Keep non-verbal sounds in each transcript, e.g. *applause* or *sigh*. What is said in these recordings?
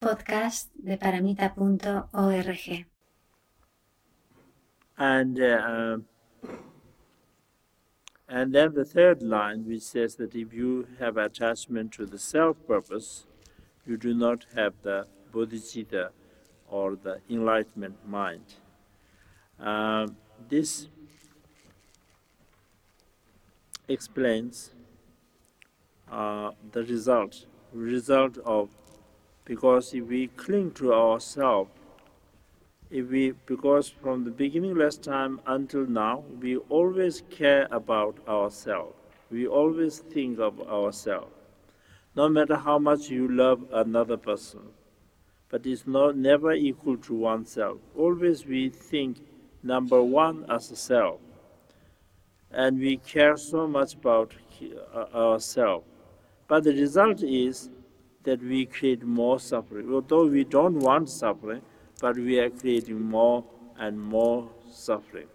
podcast de paramita.org. And uh, and then the third line, which says that if you have attachment to the self purpose, you do not have the bodhicitta or the enlightenment mind. Uh, this explains uh, the result result of because if we cling to ourselves if we because from the beginning last time until now we always care about ourselves. We always think of ourselves. No matter how much you love another person but it's not never equal to oneself. Always we think number one as a self and we care so much about uh, ourselves. But the result is that we create more suffering although we don't want suffering but we are creating more and more suffering.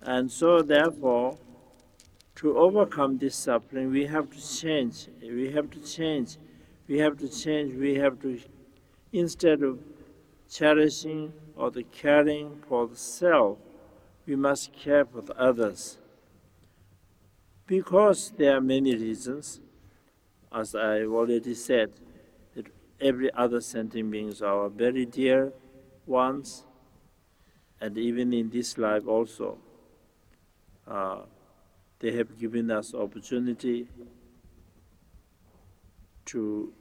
And so, therefore, to overcome this suffering, we have to change. We have to change. We have to change. We have to, instead of cherishing or the caring for the self, we must care for the others. Because there are many reasons, as I already said, that every other sentient beings are very dear ones, and even in this life also, uh, they have given us opportunity to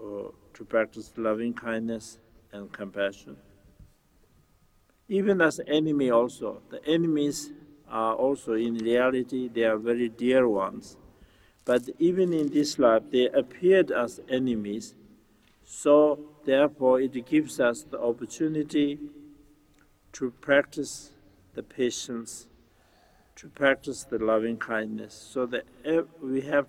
uh, to practice loving kindness and compassion. Even as enemy also, the enemies are also in reality they are very dear ones. But even in this life, they appeared as enemies so, therefore, it gives us the opportunity to practice the patience, to practice the loving kindness, so that we have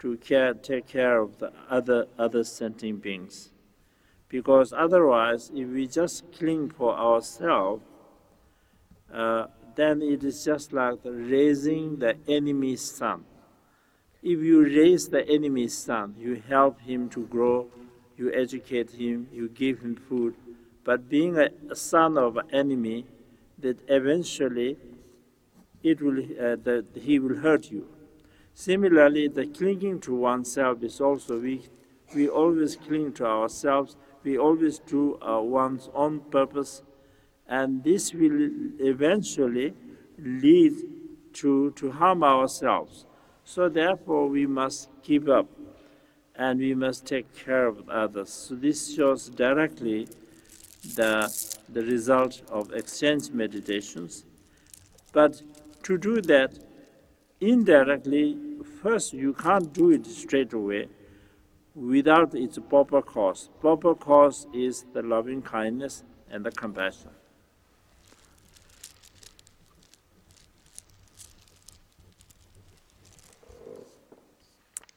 to care, take care of the other other sentient beings. Because otherwise, if we just cling for ourselves, uh, then it is just like raising the enemy's son. If you raise the enemy's son, you help him to grow you educate him, you give him food. But being a, a son of an enemy, that eventually it will, uh, that he will hurt you. Similarly, the clinging to oneself is also we, we always cling to ourselves. We always do uh, one's own purpose, and this will eventually lead to to harm ourselves. So therefore, we must keep up and we must take care of others. So this shows directly the, the result of exchange meditations. But to do that indirectly, first you can't do it straight away without its proper cause. Proper cause is the loving kindness and the compassion.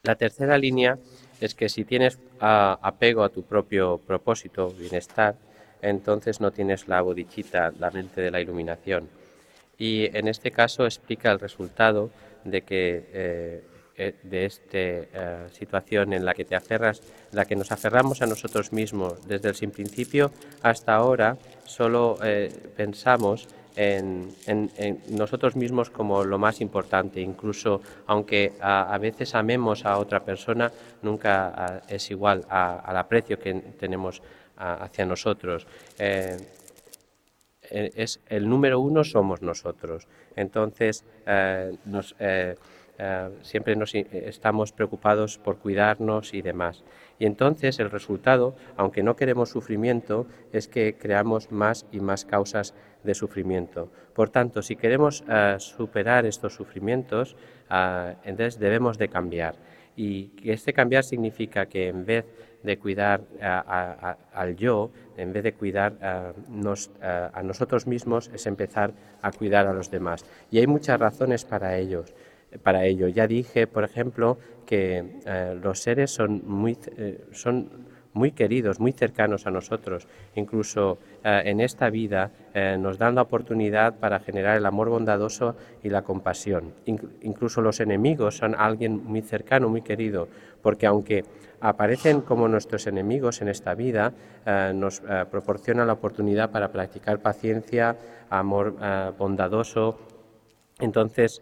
La tercera línea es que si tienes apego a tu propio propósito, bienestar, entonces no tienes la bodichita, la mente de la iluminación. Y en este caso explica el resultado de que eh, eh, de esta eh, situación en la que te aferras, la que nos aferramos a nosotros mismos desde el sin principio hasta ahora, solo pensamos en, nosotros mismos como lo más importante. Incluso aunque a, veces amemos a otra persona, nunca es igual al aprecio que tenemos hacia nosotros. Eh, e, es el número uno somos nosotros. Entonces, eh, nos, eh, siempre nos, estamos preocupados por cuidarnos y demás. Y entonces el resultado, aunque no queremos sufrimiento, es que creamos más y más causas de sufrimiento. Por tanto, si queremos eh, superar estos sufrimientos, eh, entonces debemos de cambiar. Y este cambiar significa que en vez de cuidar eh, al yo, en vez de cuidar a nosotros mismos, es empezar a cuidar a los demás. Y hay muchas razones para ellos para ello. Ya dije, por ejemplo, que los seres son muy, son muy queridos, muy cercanos a nosotros. Incluso eh, en esta vida eh, nos dan la oportunidad para generar el amor bondadoso y la compasión. incluso los enemigos son alguien muy cercano, muy querido, porque aunque aparecen como nuestros enemigos en esta vida, eh, nos proporcionan la oportunidad para practicar paciencia, amor bondadoso. Entonces,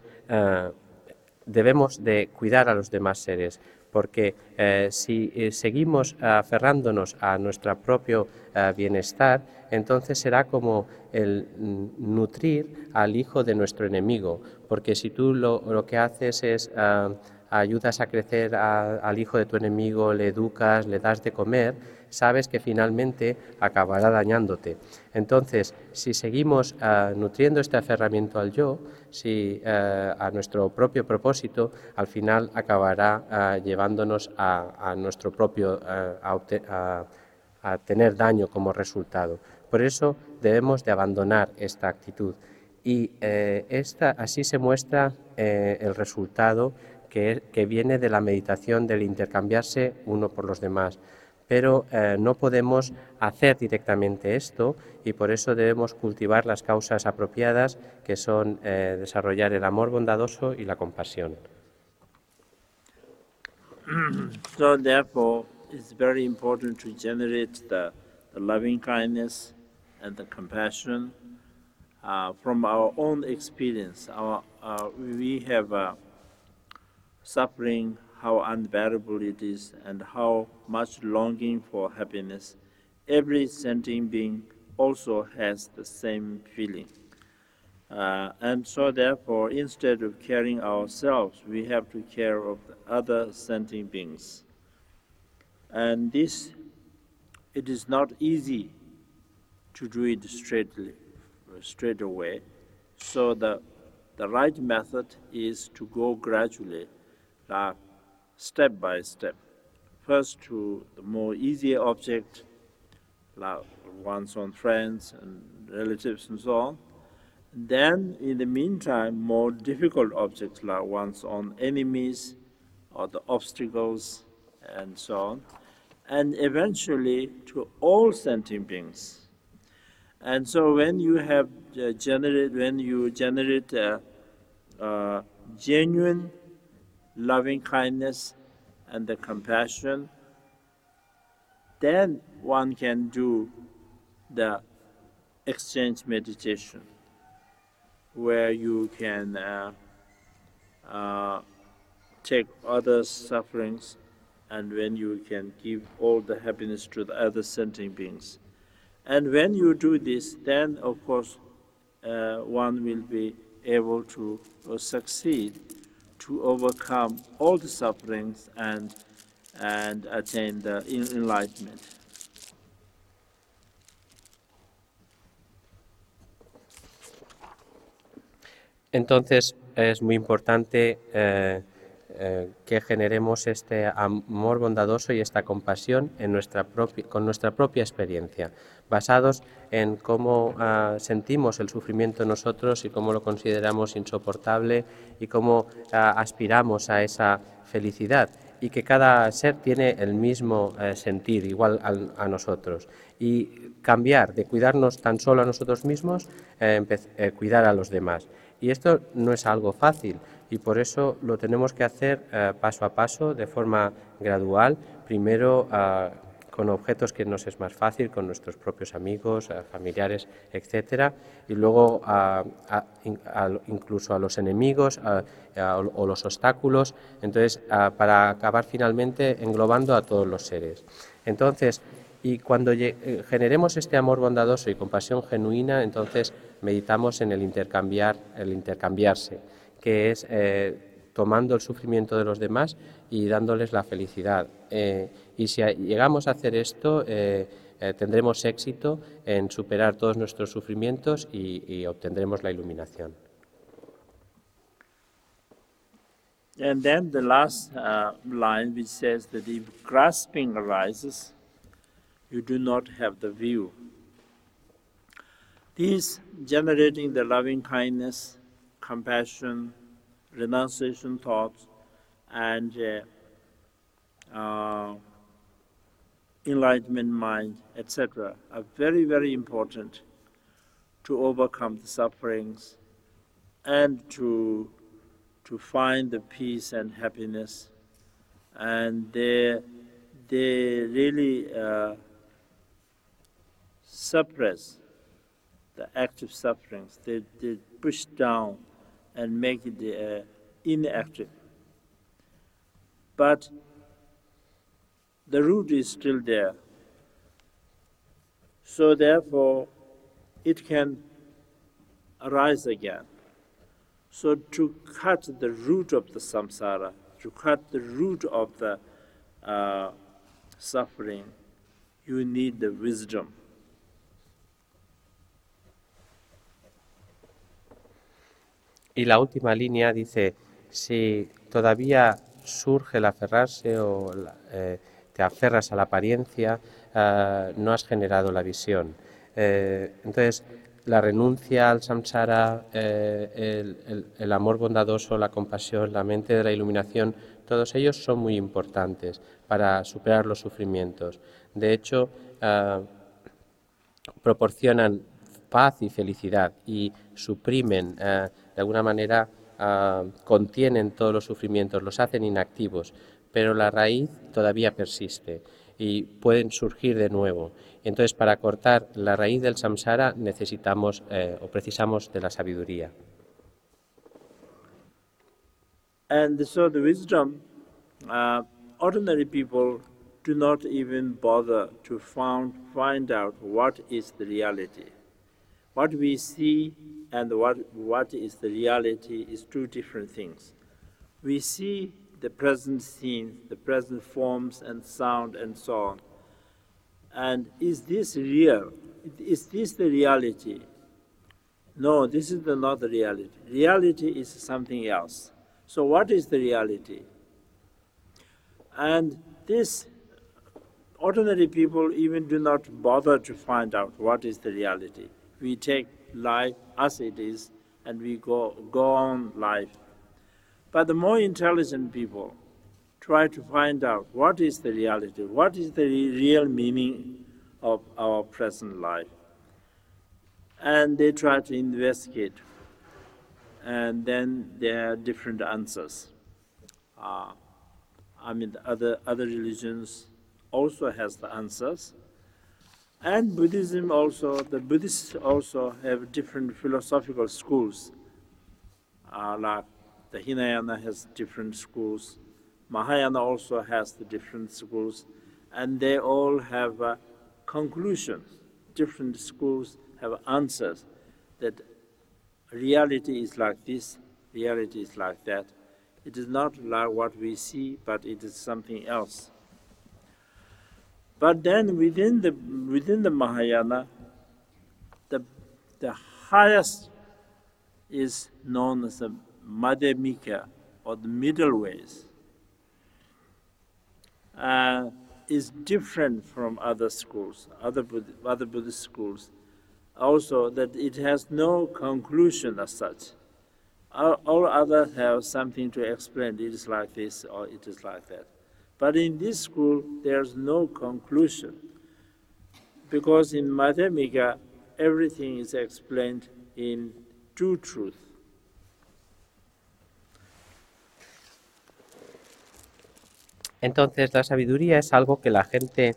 debemos de cuidar a los demás seres porque eh, si eh, seguimos aferrándonos a nuestro propio eh, bienestar, entonces será como el mm, nutrir al hijo de nuestro enemigo, porque si tú lo, que haces es ah, ayudas a crecer al hijo de tu enemigo, le educas, le das de comer, sabes que finalmente acabará dañándote. Entonces, si seguimos ah, nutriendo este aferramiento al yo, si, ah, a nuestro propio propósito, al final acabará ah, llevándonos a, nuestro propio, a, tener daño como resultado. Por eso debemos de abandonar esta actitud. Y eh, esta, así se muestra eh, el resultado que, que viene de la meditación del intercambiarse uno por los demás pero eh, no podemos hacer directamente esto y por eso debemos cultivar las causas apropiadas que son eh, desarrollar el amor bondadoso y la compasión. *clears throat* So therefore, it's very important to generate the, loving kindness and the compassion uh, from our own experience. Our, uh, we have suffering how unbearable it is and how much longing for happiness. Every sentient being also has the same feeling. Uh, and so, therefore, instead of caring ourselves, we have to care of the other sentient beings. And this, it is not easy to do it straightly, straight away. So the, the right method is to go gradually, like step by step. First to the more easier object, like one's own friends and relatives and so on. Then, in the meantime, more difficult objects like one's own enemies or the obstacles and so on. And eventually to all sentient beings. And so when you have uh, generate, when you generate a, a genuine loving kindness and the compassion, then one can do the exchange meditation where you can uh, uh, take others' sufferings and when you can give all the happiness to the other sentient beings. And when you do this, then of course uh, one will be able to uh, succeed to overcome all the sufferings and, and attain the enlightenment. Entonces es muy importante eh, eh, que generemos este amor bondadoso y esta compasión en nuestra con nuestra propia experiencia, basados en cómo ah, sentimos el sufrimiento nosotros y cómo lo consideramos insoportable y cómo ah, aspiramos a esa felicidad y que cada ser tiene el mismo eh, sentir, igual a, nosotros. Y cambiar de cuidarnos tan solo a nosotros mismos, eh, cuidar a los demás. Y esto no es algo fácil y por eso lo tenemos que hacer eh, paso a paso, de forma gradual, primero ah, con objetos que nos es más fácil, con nuestros propios amigos, familiares, etcétera, y luego ah, incluso a los enemigos o los obstáculos, entonces para acabar finalmente englobando a todos los seres. Entonces, y cuando eh, generemos este amor bondadoso y compasión genuina, entonces meditamos en el intercambiar, el intercambiarse que es eh, tomando el sufrimiento de los demás y dándoles la felicidad. Eh, y si llegamos a hacer esto, eh, tendremos éxito en superar todos nuestros sufrimientos y, obtendremos la iluminación. And then the last uh, line which says that if grasping arises, you do not have the view. This generating the loving kindness compassion, renunciation thoughts, and uh, uh, enlightenment mind, etc., are very, very important to overcome the sufferings and to, to find the peace and happiness. And they, they really uh, suppress the active sufferings. They, they push down and make it uh, inactive. But the root is still there. So therefore, it can arise again. So to cut the root of the samsara, to cut the root of the uh, suffering, you need the wisdom. Y la última línea dice, si todavía surge el aferrarse o eh, te aferras a la apariencia, uh, no has generado la visión. Eh, entonces, la renuncia al samsara, eh, el, el, amor bondadoso, la compasión, la mente de la iluminación, todos ellos son muy importantes para superar los sufrimientos. De hecho, proporcionan paz y felicidad y suprimen, de alguna manera, contienen todos los sufrimientos, los hacen inactivos, pero la raíz todavía persiste y pueden surgir de nuevo. Entonces, para cortar la raíz del samsara necesitamos eh, o precisamos de la sabiduría. And so the wisdom, uh, ordinary people do not even bother to found, find out what is the reality. What we see and what, what is the reality is two different things. We see the present scene, the present forms and sound and so on. And is this real? Is this the reality? No, this is the, not the reality. Reality is something else. So, what is the reality? And this ordinary people even do not bother to find out what is the reality. We take life as it is and we go, go on life. But the more intelligent people try to find out what is the reality, what is the real meaning of our present life. And they try to investigate, and then there are different answers. Uh, I mean, other other religions also has the answers, and Buddhism also. The Buddhists also have different philosophical schools, uh, like the Hinayana has different schools. Mahayana also has the different schools, and they all have a conclusion. Different schools have answers that reality is like this, reality is like that. It is not like what we see, but it is something else. But then within the within the Mahayana, the the highest is known as the Madhyamika or the middle ways. Uh, is different from other schools, other Buddhist, other Buddhist schools. Also, that it has no conclusion as such. All, all others have something to explain. It is like this or it is like that. But in this school, there's no conclusion. Because in Madhyamika, everything is explained in true truth. Entonces, la sabiduría es algo que la gente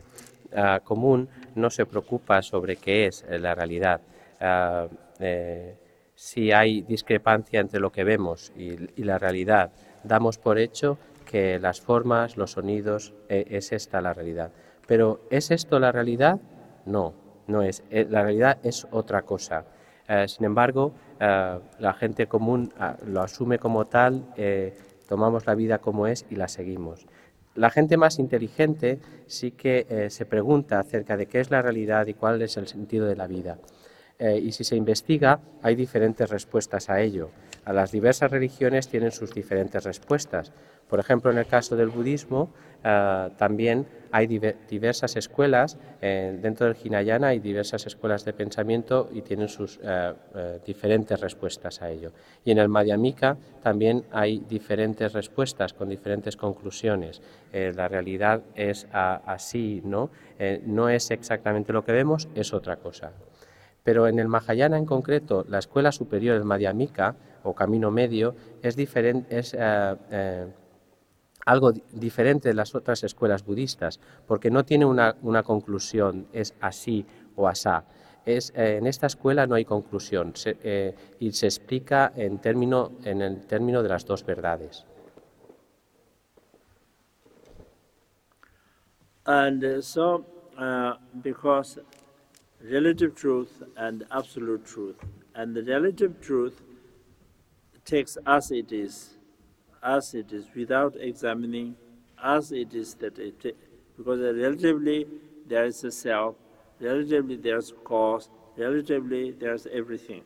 uh, común no se preocupa sobre qué es eh, la realidad. Uh, eh, si hay discrepancia entre lo que vemos y, la realidad, damos por hecho que las formas, los sonidos, eh, es esta la realidad. Pero ¿es esto la realidad? No, no es. Eh, la realidad es otra cosa. Sin embargo, la gente común lo asume como tal, tomamos la vida como es y la seguimos. La gente más inteligente sí que eh, se pregunta acerca de qué es la realidad y cuál es el sentido de la vida. Eh, y si se investiga, hay diferentes respuestas a ello. A las diversas religiones tienen sus diferentes respuestas. Por ejemplo, en el caso del budismo, eh, también hay diversas escuelas, eh, dentro del Hinayana hay diversas escuelas de pensamiento y tienen sus diferentes respuestas a ello. Y en el Madhyamika también hay diferentes respuestas con diferentes conclusiones. la realidad es así, ¿no? no es exactamente lo que vemos, es otra cosa. Pero en el Mahayana en concreto, la escuela superior, el Madhyamika o camino medio, es, diferente, es eh, eh, algo diferente de las otras escuelas budistas, porque no tiene una, conclusión, es así o asá. Es, eh, en esta escuela no hay conclusión y se explica en, término, en el término de las dos verdades. And uh, so, uh, because relative truth and absolute truth. And the relative truth takes as it is, as it is, without examining, as it is that it, because relatively there is a self, relatively there's cause, relatively there's everything.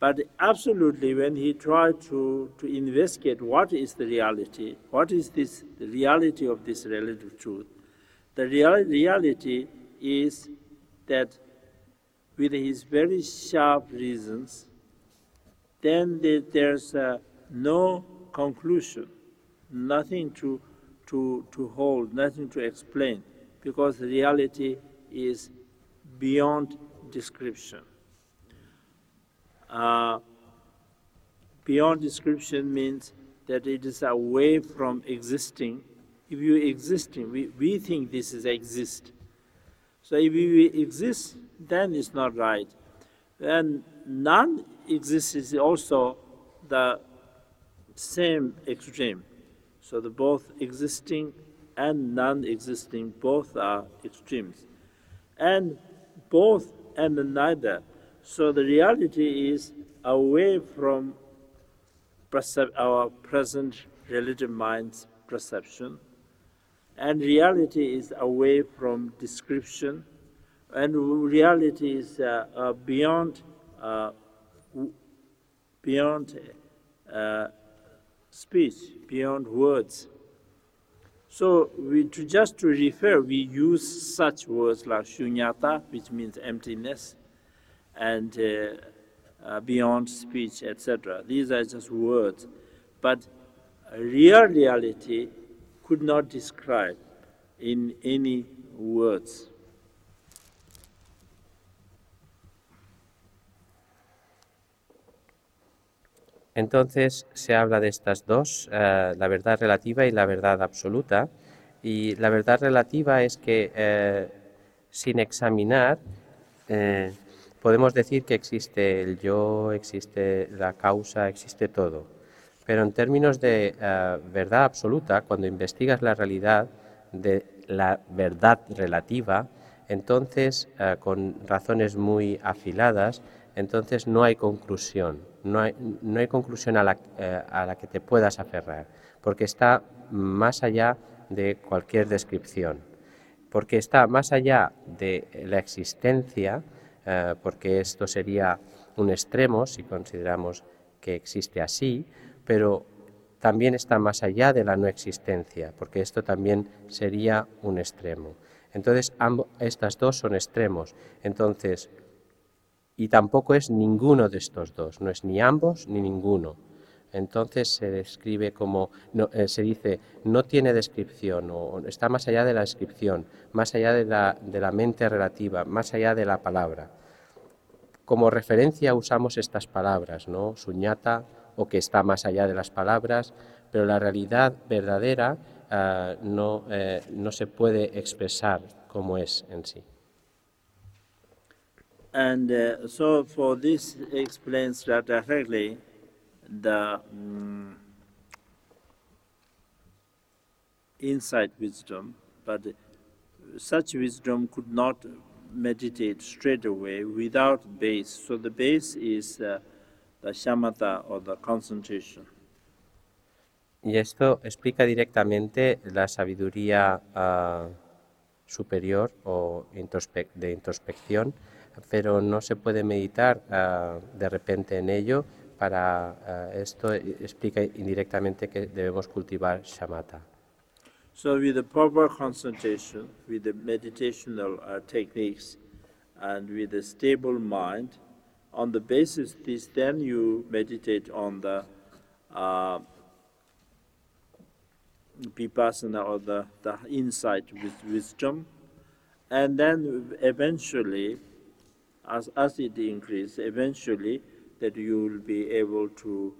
But absolutely, when he tried to, to investigate what is the reality, what is this the reality of this relative truth, the real, reality is that with his very sharp reasons, then there's uh, no conclusion, nothing to, to, to hold, nothing to explain, because reality is beyond description. Uh, beyond description means that it is away from existing. If you existing, we, we think this is exist. So if we exist, then it's not right. Then non-exist is also the same extreme. So the both existing and non-existing both are extremes. And both and neither. So the reality is away from our present relative mind's perception and reality is away from description, and reality is uh, uh, beyond uh, beyond uh, speech, beyond words. So we to just to refer, we use such words like shunyata, which means emptiness, and uh, uh, beyond speech, etc. These are just words, but real reality could not describe in any words. Entonces se habla de estas dos, eh, la verdad relativa y la verdad absoluta. Y la verdad relativa es que eh, sin examinar eh, podemos decir que existe el yo, existe la causa, existe todo. Pero en términos de verdad absoluta, cuando investigas la realidad de la verdad relativa, entonces con razones muy afiladas, entonces no hay conclusión, no hay, no hay conclusión a la, eh, a la, que te puedas aferrar, porque está más allá de cualquier descripción, porque está más allá de la existencia, porque esto sería un extremo si consideramos que existe así, pero también está más allá de la no existencia, porque esto también sería un extremo. Entonces, estas dos son extremos. Entonces, y tampoco es ninguno de estos dos, no es ni ambos ni ninguno. Entonces se describe como, eh, se dice, no tiene descripción, o está más allá de la descripción, más allá de la, mente relativa, más allá de la palabra. Como referencia usamos estas palabras, ¿no? Suñata, o que está más allá de las palabras, pero la realidad verdadera uh, no, eh, no se puede expresar como es en sí. And uh, so for this explains that directly the um, insight wisdom, but such wisdom could not meditate straight away without base. So the base is uh, the shamatha or the concentration. Y esto explica directamente la sabiduría uh, superior o introspec de introspección, pero no se puede meditar ah, de repente en ello. Para ah, esto explica indirectamente que debemos cultivar shamatha. So with the proper concentration, with the meditational uh, techniques, and with a stable mind, on the basis this, then you meditate on the uh, vipassana or the, the insight with wisdom, and then eventually, as, as it increases, eventually that you will be able to,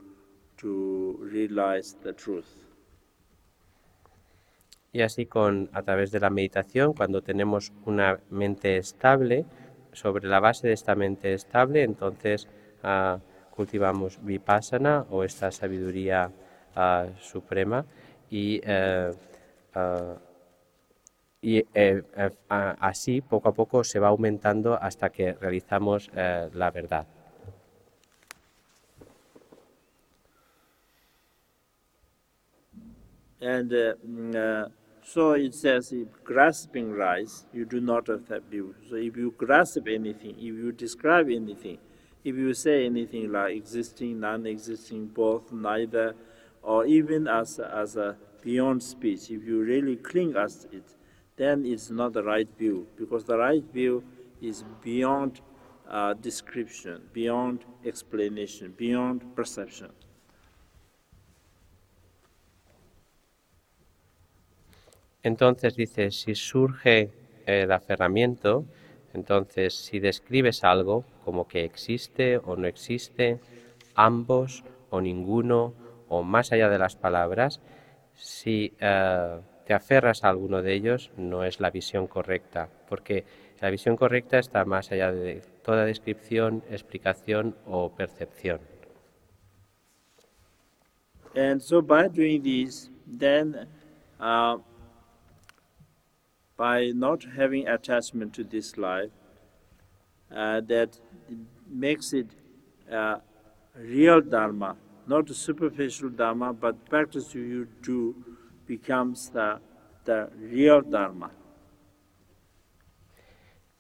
to realize the truth. Y así con a través de la meditación, cuando tenemos una mente estable, sobre la base de esta mente estable, entonces uh, cultivamos vipassana o esta sabiduría uh, suprema y, uh, y eh, eh, así poco a poco se va aumentando hasta que realizamos eh, la verdad. And uh, So it says, if grasping rise, you do not have that view. So if you grasp anything, if you describe anything, if you say anything like existing, non-existing, both, neither, or even as, as a beyond speech, if you really cling as it, then it's not the right view, because the right view is beyond uh, description, beyond explanation, beyond perception. Entonces dice, si surge el aferramiento, entonces si describes algo como que existe o no existe, ambos o ninguno, o más allá de las palabras, si eh, te aferras a alguno de ellos, no es la visión correcta, porque la visión correcta está más allá de toda descripción, explicación o percepción. And so by doing this, then uh, by not having attachment to this life, uh, that makes it uh, real dharma, not superficial dharma, but practice you do becomes the, the real dharma.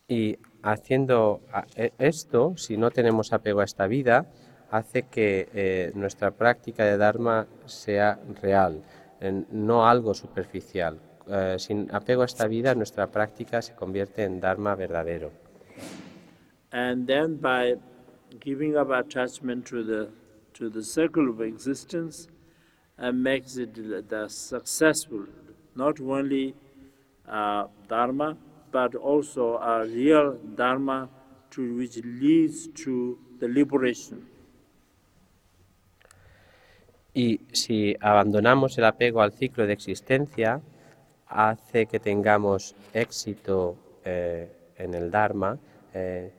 Y haciendo e, esto, si no tenemos apego a esta vida, hace que eh, nuestra práctica de Dharma sea real, no algo superficial, Eh, sin apego a esta vida, nuestra práctica se convierte en Dharma verdadero. And then by giving up attachment to the, to the circle of existence, uh, makes it the successful, not only uh, Dharma, but also a real Dharma to which leads to the liberation. Y si abandonamos el apego al ciclo de existencia, hace que tengamos éxito eh, en el Dharma, eh,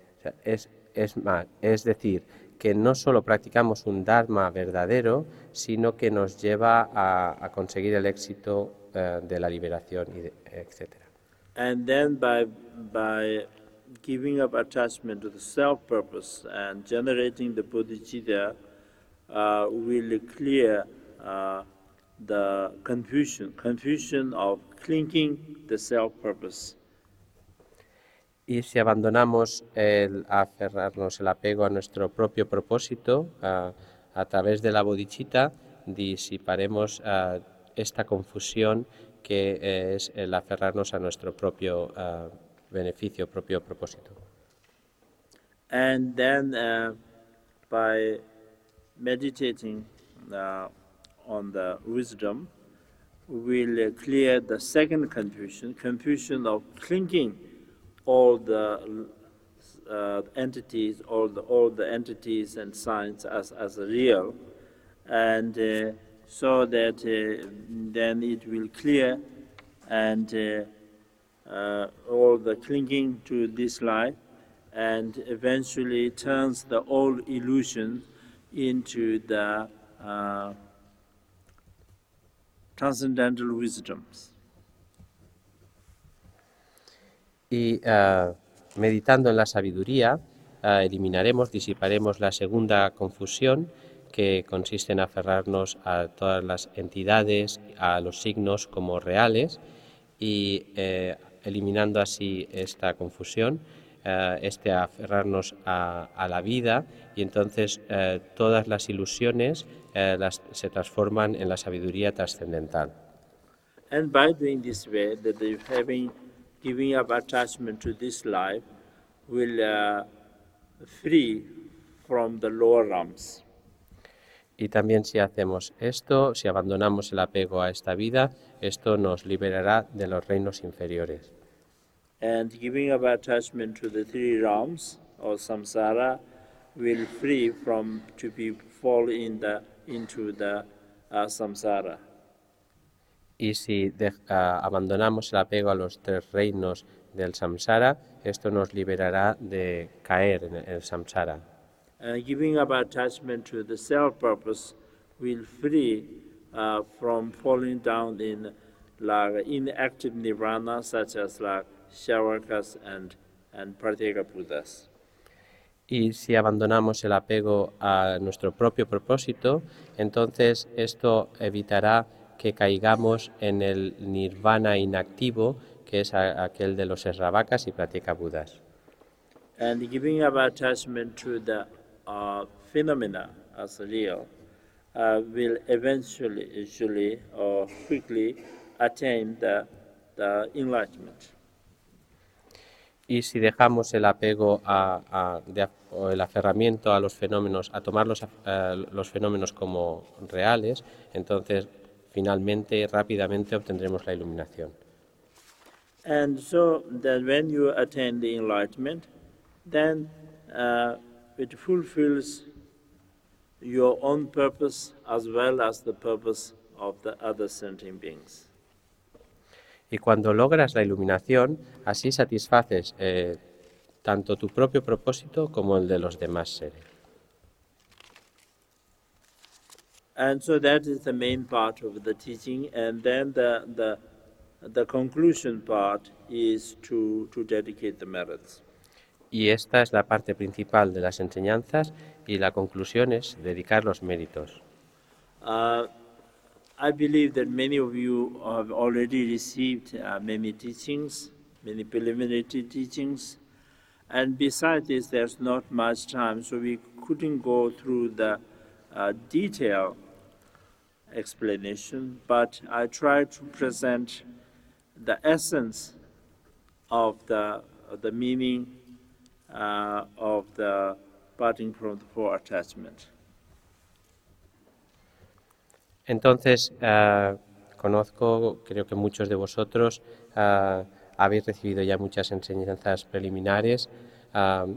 es, es, más, es decir, que no solo practicamos un Dharma verdadero, sino que nos lleva a, a conseguir el éxito uh, de la liberación, etc. And then by, by giving up attachment to the self-purpose and generating the bodhicitta, uh, will clear uh, the confusion, confusion of clinging the self-purpose. Y si abandonamos el aferrarnos, el apego a nuestro propio propósito, a, a través de la bodhicitta, disiparemos uh, esta confusión que es el aferrarnos a nuestro propio uh, beneficio, propio propósito. And then uh, by meditating on the wisdom will clear the second confusion, confusion of clinging all the uh, entities, all the, all the entities and signs as, as real, and uh, so that uh, then it will clear and uh, uh, all the clinging to this life and eventually turns the old illusion into the uh, transcendental wisdoms. Y uh, meditando en la sabiduría, uh, eliminaremos, disiparemos la segunda confusión, que consiste en aferrarnos a todas las entidades, a los signos como reales, y eh, eliminando así esta confusión, eh, este aferrarnos a, la vida y entonces eh, todas las ilusiones eh, se transforman en la sabiduría trascendental. And by doing giving up attachment to this life will uh, free from the lower realms. Y también si hacemos esto, si abandonamos el apego a esta vida, esto nos liberará de los reinos inferiores. And giving up attachment to the three realms or samsara will free from to be fall in the into the uh, samsara. Y si de, uh, abandonamos el apego a los tres reinos del samsara, esto nos liberará de caer en el samsara. Uh, giving up attachment to the self purpose will free uh, from falling down in like inactive nirvana such as like Shavakas and, and Pratyeka Buddhas. Y si abandonamos el apego a nuestro propio propósito, entonces esto evitará que caigamos en el nirvana inactivo, que es a, aquel de los Sravakas y Pratyeka Buddhas. And giving up attachment to the uh, phenomena as real uh, will eventually, usually, or quickly attain the, the enlightenment. Y si dejamos el apego a, a de, o el aferramiento a los fenómenos, a tomar los, uh, los fenómenos como reales, entonces finalmente, rápidamente obtendremos la iluminación. And so that when you attain the enlightenment, then uh, it fulfills your own purpose as well as the purpose of the other sentient beings. Y cuando logras la iluminación, así satisfaces eh, tanto tu propio propósito como el de los demás seres. And so that is the main part of the teaching, and then the the the conclusion part is to to dedicate the merits. Y esta es la parte principal de las enseñanzas y la conclusión es dedicar los méritos. Uh, I believe that many of you have already received uh, many teachings, many preliminary teachings, and besides this, there's not much time, so we couldn't go through the uh, detail explanation, but I try to present the essence of the, of the meaning uh, of the parting from the four attachment. Entonces, uh, conozco, creo que muchos de vosotros uh, habéis recibido ya muchas enseñanzas preliminares. Uh,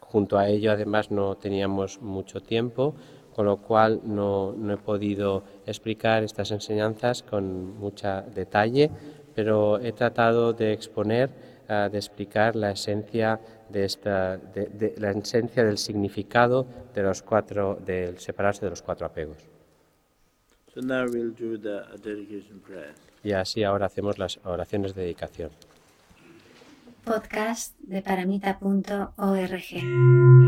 junto a ello, además, no teníamos mucho tiempo, con lo cual no, no he podido explicar estas enseñanzas con mucho detalle, pero he tratado de exponer, de explicar la esencia de esta, de, de, la esencia del significado de los cuatro, del separarse de los cuatro apegos. So now we'll do the dedication prayer. Y así ahora hacemos las oraciones de dedicación. Podcast de paramita.org